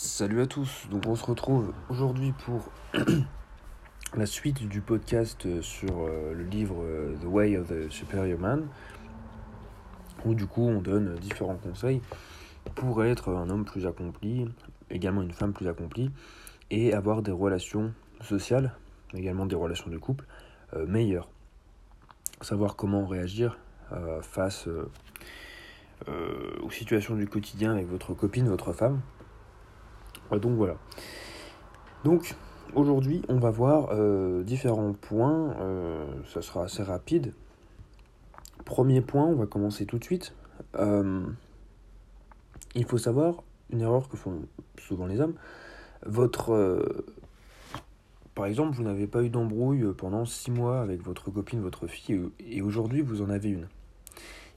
Salut à tous, donc on se retrouve aujourd'hui pour la suite du podcast sur euh, le livre euh, The Way of the Superior Man, où du coup on donne différents conseils pour être un homme plus accompli, également une femme plus accomplie, et avoir des relations sociales, également des relations de couple euh, meilleures. Savoir comment réagir face aux situations du quotidien avec votre copine, votre femme donc voilà. Donc aujourd'hui, on va voir euh, différents points. Euh, ça sera assez rapide. Premier point, on va commencer tout de suite. Euh, il faut savoir une erreur que font souvent les hommes. Votre par exemple, vous n'avez pas eu d'embrouille pendant six mois avec votre copine, votre fille, et aujourd'hui vous en avez une.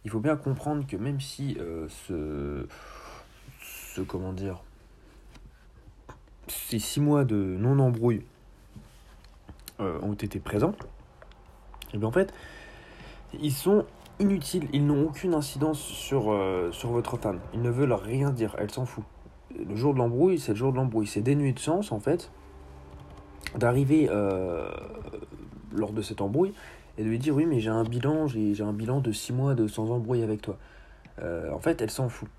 Il faut bien comprendre que même si ce, ce comment dire, ces six mois de non-embrouille euh, ont été présents, et bien en fait, ils sont inutiles, ils n'ont aucune incidence sur, euh, sur votre femme. Ils ne veulent rien dire, elle s'en fout. Le jour de l'embrouille, c'est le jour de l'embrouille. C'est dénué de sens, en fait, d'arriver euh, lors de cette embrouille et de lui dire oui mais j'ai un bilan, j'ai un bilan de six mois de sans embrouille avec toi. en fait, elle s'en fout.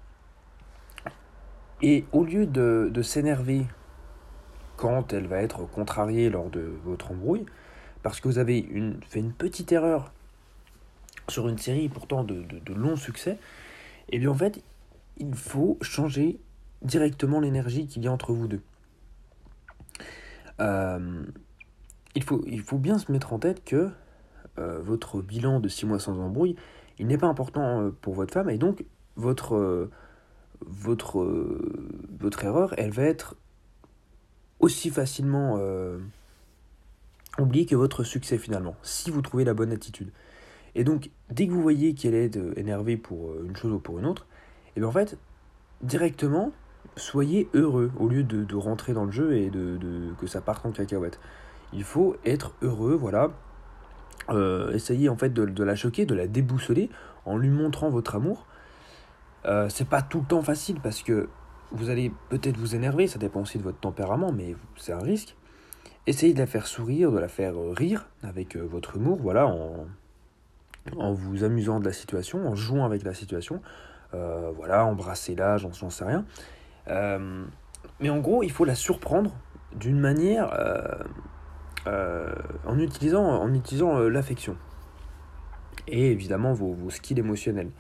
Et au lieu de s'énerver quand elle va être contrariée lors de votre embrouille, parce que vous avez fait une petite erreur sur une série pourtant de, longs succès, et eh bien en fait, il faut changer directement l'énergie qu'il y a entre vous deux. Euh, il, faut, il faut bien se mettre en tête que euh, votre bilan de 6 mois sans embrouille, il n'est pas important euh, pour votre femme, et donc votre, votre, votre erreur, elle va être aussi facilement euh, oublier que votre succès finalement, si vous trouvez la bonne attitude. Et donc, dès que vous voyez qu'elle est euh, énervée pour euh, une chose ou pour une autre, et bien en fait, directement, soyez heureux au lieu de, rentrer dans le jeu et de, que ça parte en cacahuète. Il faut être heureux, voilà. Euh, essayez en fait de, la choquer, de la déboussoler en lui montrant votre amour. c'est pas tout le temps facile parce que vous allez peut-être vous énerver, ça dépend aussi de votre tempérament, mais c'est un risque. Essayez de la faire sourire, de la faire euh, rire avec euh, votre humour, voilà, en, en vous amusant de la situation, en jouant avec la situation. Euh, voilà, embrassez-la, j'en sais rien. mais en gros, il faut la surprendre d'une manière en utilisant, en utilisant l'affection. Et évidemment vos, vos skills émotionnels.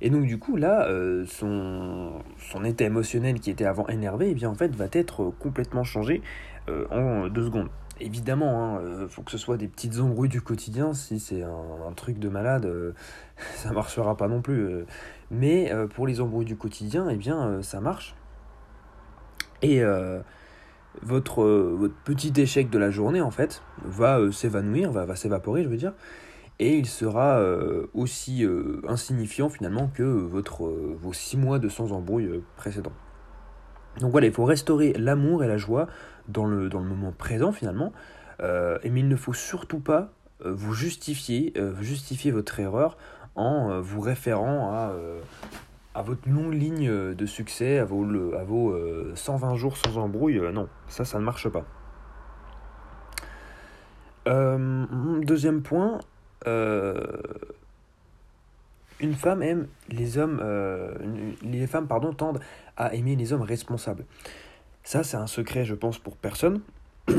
Et donc du coup là, euh, son, état émotionnel qui était avant énervé, eh bien en fait va être complètement changé euh, en deux secondes. Évidemment, il hein, faut que ce soit des petites embrouilles du quotidien. Si c'est un, truc de malade, euh, ça marchera pas non plus. mais pour les embrouilles du quotidien, eh bien ça marche. Et votre, votre petit échec de la journée en fait va s'évanouir, va, va s'évaporer, je veux dire et il sera euh, aussi euh, insignifiant finalement que votre, euh, vos six mois de sans embrouille précédents. Donc voilà, il faut restaurer l'amour et la joie dans le, dans le moment présent finalement, mais il ne faut surtout pas vous justifier, justifier votre erreur en vous référant à, à votre longue ligne de succès, à vos, à vos 120 jours sans embrouille. non, ça, ça ne marche pas. deuxième point, euh, une femme aime les hommes, euh, les femmes pardon, tendent à aimer les hommes responsables. Ça, c'est un secret, je pense, pour personne.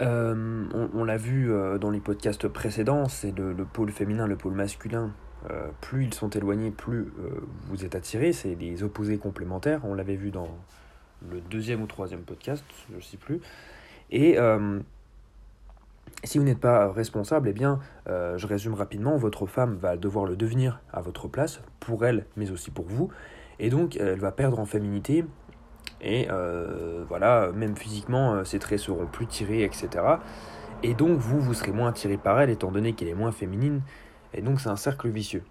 Euh, on, l'a vu dans les podcasts précédents, c'est le, pôle féminin, le pôle masculin. plus ils sont éloignés, plus vous êtes attiré. C'est des opposés complémentaires. On l'avait vu dans le deuxième ou troisième podcast, je ne sais plus. Et si vous n'êtes pas responsable, eh bien, euh, je résume rapidement, votre femme va devoir le devenir à votre place, pour elle, mais aussi pour vous. Et donc, elle va perdre en féminité. Et euh, voilà, même physiquement, euh, ses traits seront plus tirés, etc. Et donc, vous, vous serez moins attiré par elle, étant donné qu'elle est moins féminine. Et donc, c'est un cercle vicieux.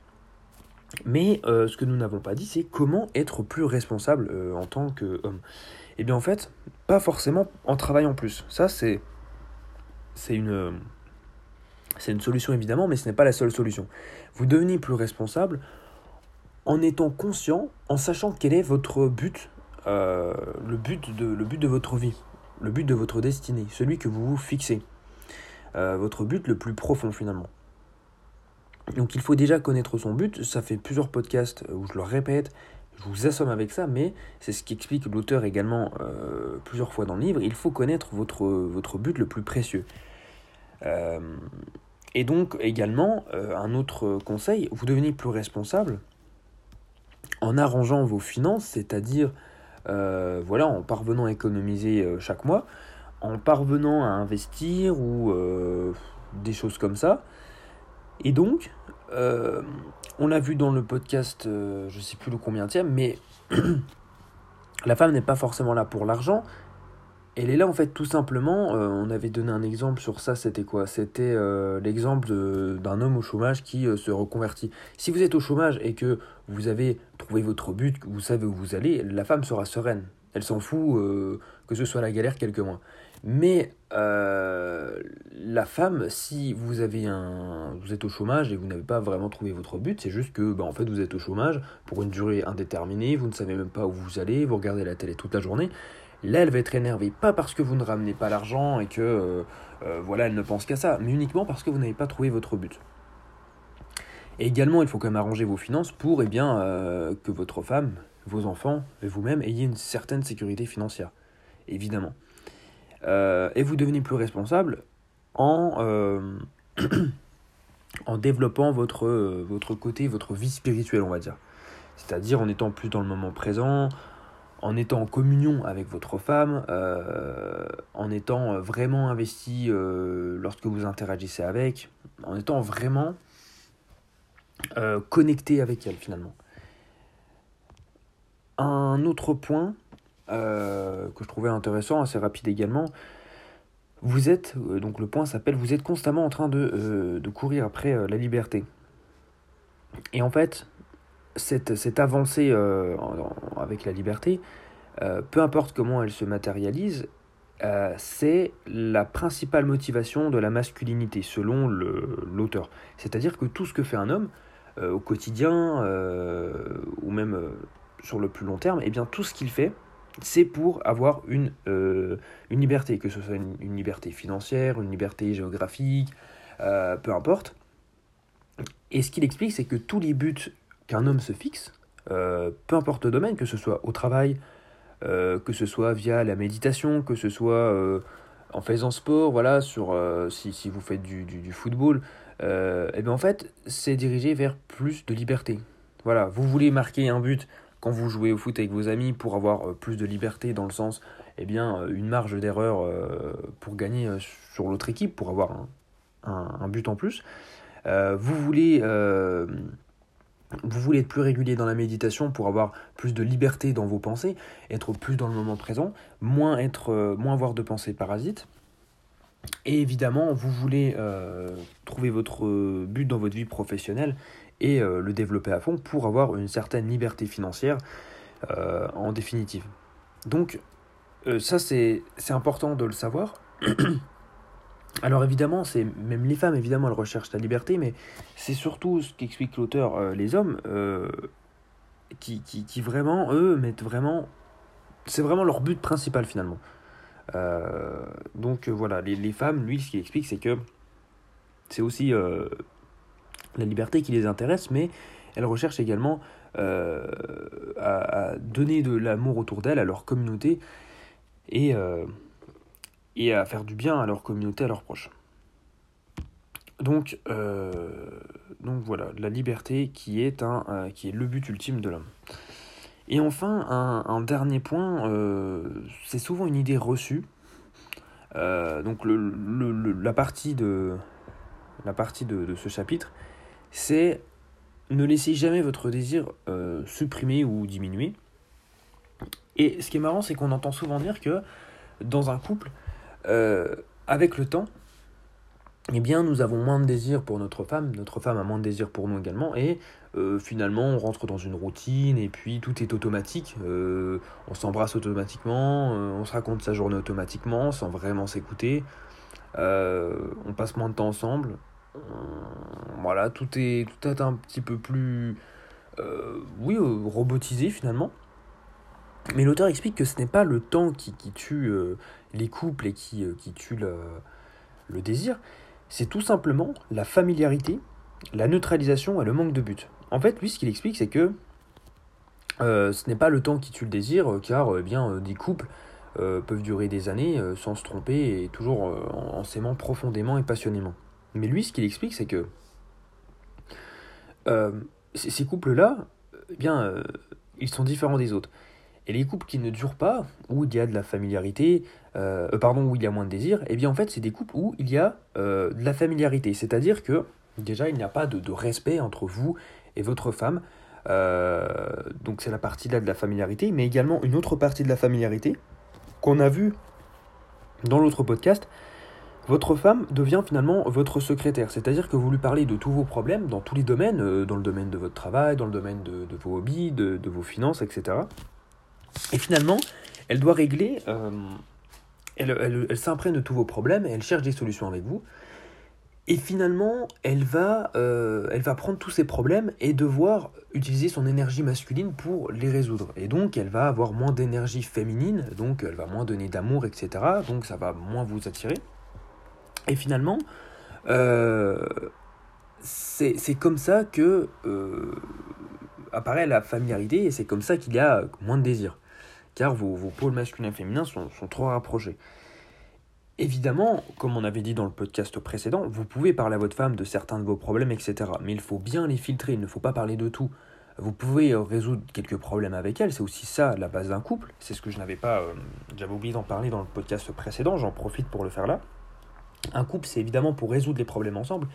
Mais ce que nous n'avons pas dit, c'est comment être plus responsable en tant qu'homme. Et eh bien, en fait, pas forcément en travaillant plus. Ça, c'est c'est une, c'est une solution évidemment, mais ce n'est pas la seule solution. Vous devenez plus responsable en étant conscient, en sachant quel est votre but le, but de, le but de votre vie, le but de votre destinée, celui que vous vous fixez, votre but le plus profond finalement. Donc il faut déjà connaître son but, ça fait plusieurs podcasts où je le répète, je vous assomme avec ça, mais c'est ce qui explique l'auteur également plusieurs fois dans le livre, il faut connaître votre, but le plus précieux. Et donc également, euh, un autre conseil, vous devenez plus responsable en arrangeant vos finances, c'est-à-dire euh, voilà, en parvenant à économiser euh, chaque mois, en parvenant à investir ou des choses comme ça. Et donc, on l'a vu dans le podcast, je ne sais plus le combien mais la femme n'est pas forcément là pour l'argent, elle est là en fait tout simplement, euh, on avait donné un exemple sur ça, c'était quoi? C'était euh, l'exemple d'un homme au chômage qui euh, se reconvertit. Si vous êtes au chômage et que vous avez trouvé votre but, que vous savez où vous allez, la femme sera sereine. Elle s'en fout que ce soit la galère quelques mois. Mais la femme, si vous avez un, vous êtes au chômage et vous n'avez pas vraiment trouvé votre but, c'est juste que, bah, en fait, vous êtes au chômage pour une durée indéterminée, vous ne savez même pas où vous allez, vous regardez la télé toute la journée. Là, elle va être énervée, pas parce que vous ne ramenez pas l'argent et que euh, euh, voilà, elle ne pense qu'à ça, mais uniquement parce que vous n'avez pas trouvé votre but. Et également, il faut quand même arranger vos finances pour eh bien, euh, que votre femme, vos enfants et vous-même ayez une certaine sécurité financière, évidemment. Et vous devenez plus responsable en, en développant votre, votre côté, votre vie spirituelle, on va dire. C'est-à-dire en étant plus dans le moment présent, en étant en communion avec votre femme, euh, en étant vraiment investi euh, lorsque vous interagissez avec, en étant vraiment euh, connecté avec elle finalement. Un autre point que je trouvais intéressant, assez rapide également, vous êtes, donc le point s'appelle, vous êtes constamment en train de, de courir après la liberté. Et en fait, cette, avancée euh, avec la liberté, euh, peu importe comment elle se matérialise, euh, c'est la principale motivation de la masculinité, selon l'auteur. C'est-à-dire que tout ce que fait un homme au quotidien, ou même sur le plus long terme, eh bien tout ce qu'il fait, c'est pour avoir une, une liberté, que ce soit une, liberté financière, une liberté géographique, peu importe. Et ce qu'il explique, c'est que tous les buts qu'un homme se fixe, euh, peu importe le domaine, que ce soit au travail, euh, que ce soit via la méditation, que ce soit euh, en faisant sport, voilà, sur, si, si, vous faites du, du, football, et eh bien en fait, c'est dirigé vers plus de liberté. Voilà, vous voulez marquer un but quand vous jouez au foot avec vos amis pour avoir plus de liberté dans le sens, eh bien, une marge d'erreur pour gagner sur l'autre équipe, pour avoir un, but en plus. vous voulez vous voulez être plus régulier dans la méditation pour avoir plus de liberté dans vos pensées, être plus dans le moment présent, moins, être, euh, moins avoir de pensées parasites. Et évidemment, vous voulez euh, trouver votre but dans votre vie professionnelle et euh, le développer à fond pour avoir une certaine liberté financière en définitive. Donc, ça, c'est important de le savoir. Alors évidemment, c'est même les femmes, évidemment, elles recherchent la liberté, mais c'est surtout ce qu'explique l'auteur, euh, les hommes, euh, qui, qui, vraiment, eux, mettent vraiment... C'est vraiment leur but principal finalement. Euh, donc voilà, les, les, femmes, lui, ce qu'il explique, c'est que c'est aussi la liberté qui les intéresse, mais elles recherchent également à, à, donner de l'amour autour d'elles, à leur communauté, et et à faire du bien à leur communauté, à leurs proches. Donc, euh, voilà, la liberté qui est, un, euh, qui est le but ultime de l'homme. Et enfin, un, dernier point, euh, c'est souvent une idée reçue. donc le, la partie de, la partie de ce chapitre, c'est ne laissez jamais votre désir supprimer ou diminuer. Et ce qui est marrant, c'est qu'on entend souvent dire que dans un couple, euh, avec le temps, eh bien, nous avons moins de désir pour notre femme, notre femme a moins de désir pour nous également, et euh, finalement, on rentre dans une routine, et puis tout est automatique. Euh, on s'embrasse automatiquement, on se raconte sa journée automatiquement, sans vraiment s'écouter. on passe moins de temps ensemble. Voilà, tout est, tout est un petit peu plus, oui, robotisé finalement. Mais l'auteur explique que ce n'est pas le temps qui, qui tue euh, les couples et qui, euh, qui tue le, désir, c'est tout simplement la familiarité, la neutralisation et le manque de but. En fait, lui, ce qu'il explique, c'est que euh, ce n'est pas le temps qui tue le désir, car eh bien, des couples peuvent durer des années sans se tromper et toujours en, en s'aimant profondément et passionnément. Mais lui, ce qu'il explique, c'est que ces couples-là, eh bien, ils sont différents des autres. Et les couples qui ne durent pas, où il y a de la familiarité, euh, euh, pardon, où il y a moins de désir, eh bien en fait c'est des couples où il y a euh, de la familiarité. C'est-à-dire que déjà il n'y a pas de, respect entre vous et votre femme. donc c'est la partie là de la familiarité, mais également une autre partie de la familiarité qu'on a vu dans l'autre podcast. Votre femme devient finalement votre secrétaire, c'est-à-dire que vous lui parlez de tous vos problèmes dans tous les domaines, dans le domaine de votre travail, dans le domaine de, vos hobbies, de, vos finances, etc. Et finalement, elle doit régler, euh, elle, elle, s'imprègne de tous vos problèmes et elle cherche des solutions avec vous. Et finalement, elle va, euh, elle va prendre tous ces problèmes et devoir utiliser son énergie masculine pour les résoudre. Et donc, elle va avoir moins d'énergie féminine, donc elle va moins donner d'amour, etc. Donc, ça va moins vous attirer. Et finalement, euh, c'est comme ça que apparaît la familiarité et c'est comme ça qu'il y a moins de désir car vos, pôles masculins et féminins sont, trop rapprochés. Évidemment, comme on avait dit dans le podcast précédent, vous pouvez parler à votre femme de certains de vos problèmes, etc. Mais il faut bien les filtrer, il ne faut pas parler de tout. Vous pouvez euh, résoudre quelques problèmes avec elle, c'est aussi ça la base d'un couple. C'est ce que je n'avais pas, euh, j'avais oublié d'en parler dans le podcast précédent, j'en profite pour le faire là. Un couple, c'est évidemment pour résoudre les problèmes ensemble,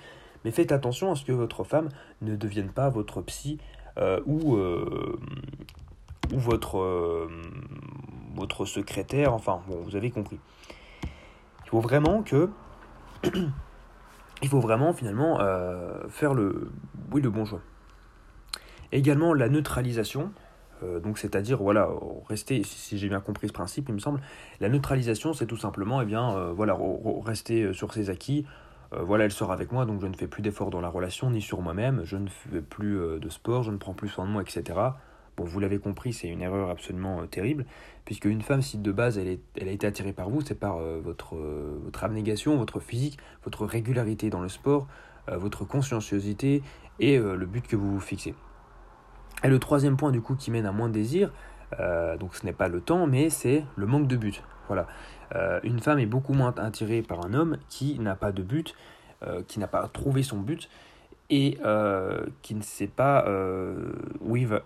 mais faites attention à ce que votre femme ne devienne pas votre psy euh, ou, ou votre, euh, votre secrétaire, enfin, bon, vous avez compris. Il faut vraiment que. il faut vraiment finalement euh, faire le, oui, le bon choix. Également la neutralisation, euh, donc c'est-à-dire voilà rester, si j'ai bien compris ce principe, il me semble, la neutralisation c'est tout simplement eh bien voilà rester sur ses acquis. voilà, elle sort avec moi, donc je ne fais plus d'efforts dans la relation ni sur moi-même, je ne fais plus de sport, je ne prends plus soin de moi, etc. Bon, vous l'avez compris, c'est une erreur absolument euh, terrible, puisque une femme, si de base elle, est, elle a été attirée par vous, c'est par euh, votre, euh, votre abnégation, votre physique, votre régularité dans le sport, votre conscienciosité et le but que vous vous fixez. Et le troisième point du coup qui mène à moins de désir, donc ce n'est pas le temps, mais c'est le manque de but. Voilà. une femme est beaucoup moins attirée par un homme qui n'a pas de but, qui n'a pas trouvé son but, et euh, qui ne sait pas euh, où, il va.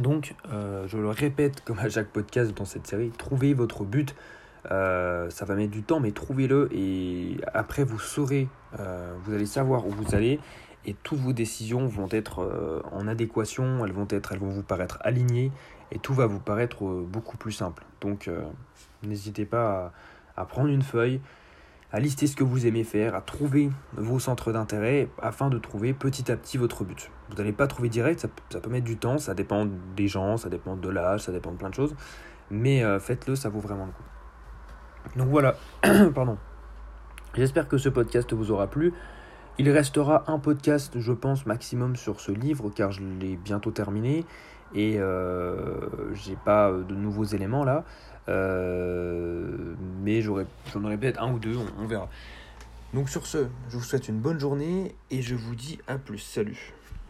Donc, euh, je le répète comme à chaque podcast dans cette série, trouvez votre but. ça va mettre du temps, mais trouvez-le et après vous saurez, vous allez savoir où vous allez et toutes vos décisions vont être en adéquation, elles vont, être, elles vont vous paraître alignées et tout va vous paraître beaucoup plus simple. Donc, n'hésitez pas à, prendre une feuille, à lister ce que vous aimez faire, à trouver vos centres d'intérêt afin de trouver petit à petit votre but. Vous n'allez pas trouver direct, ça, peut mettre du temps, ça dépend des gens, ça dépend de l'âge, ça dépend de plein de choses, mais euh, faites-le, ça vaut vraiment le coup. Donc voilà, pardon. J'espère que ce podcast vous aura plu. Il restera un podcast, je pense, maximum sur ce livre, car je l'ai bientôt terminé et euh, j'ai pas de nouveaux éléments là. Euh, mais j'en aurai peut-être un ou deux, on verra. Donc sur ce, je vous souhaite une bonne journée et je vous dis à plus. Salut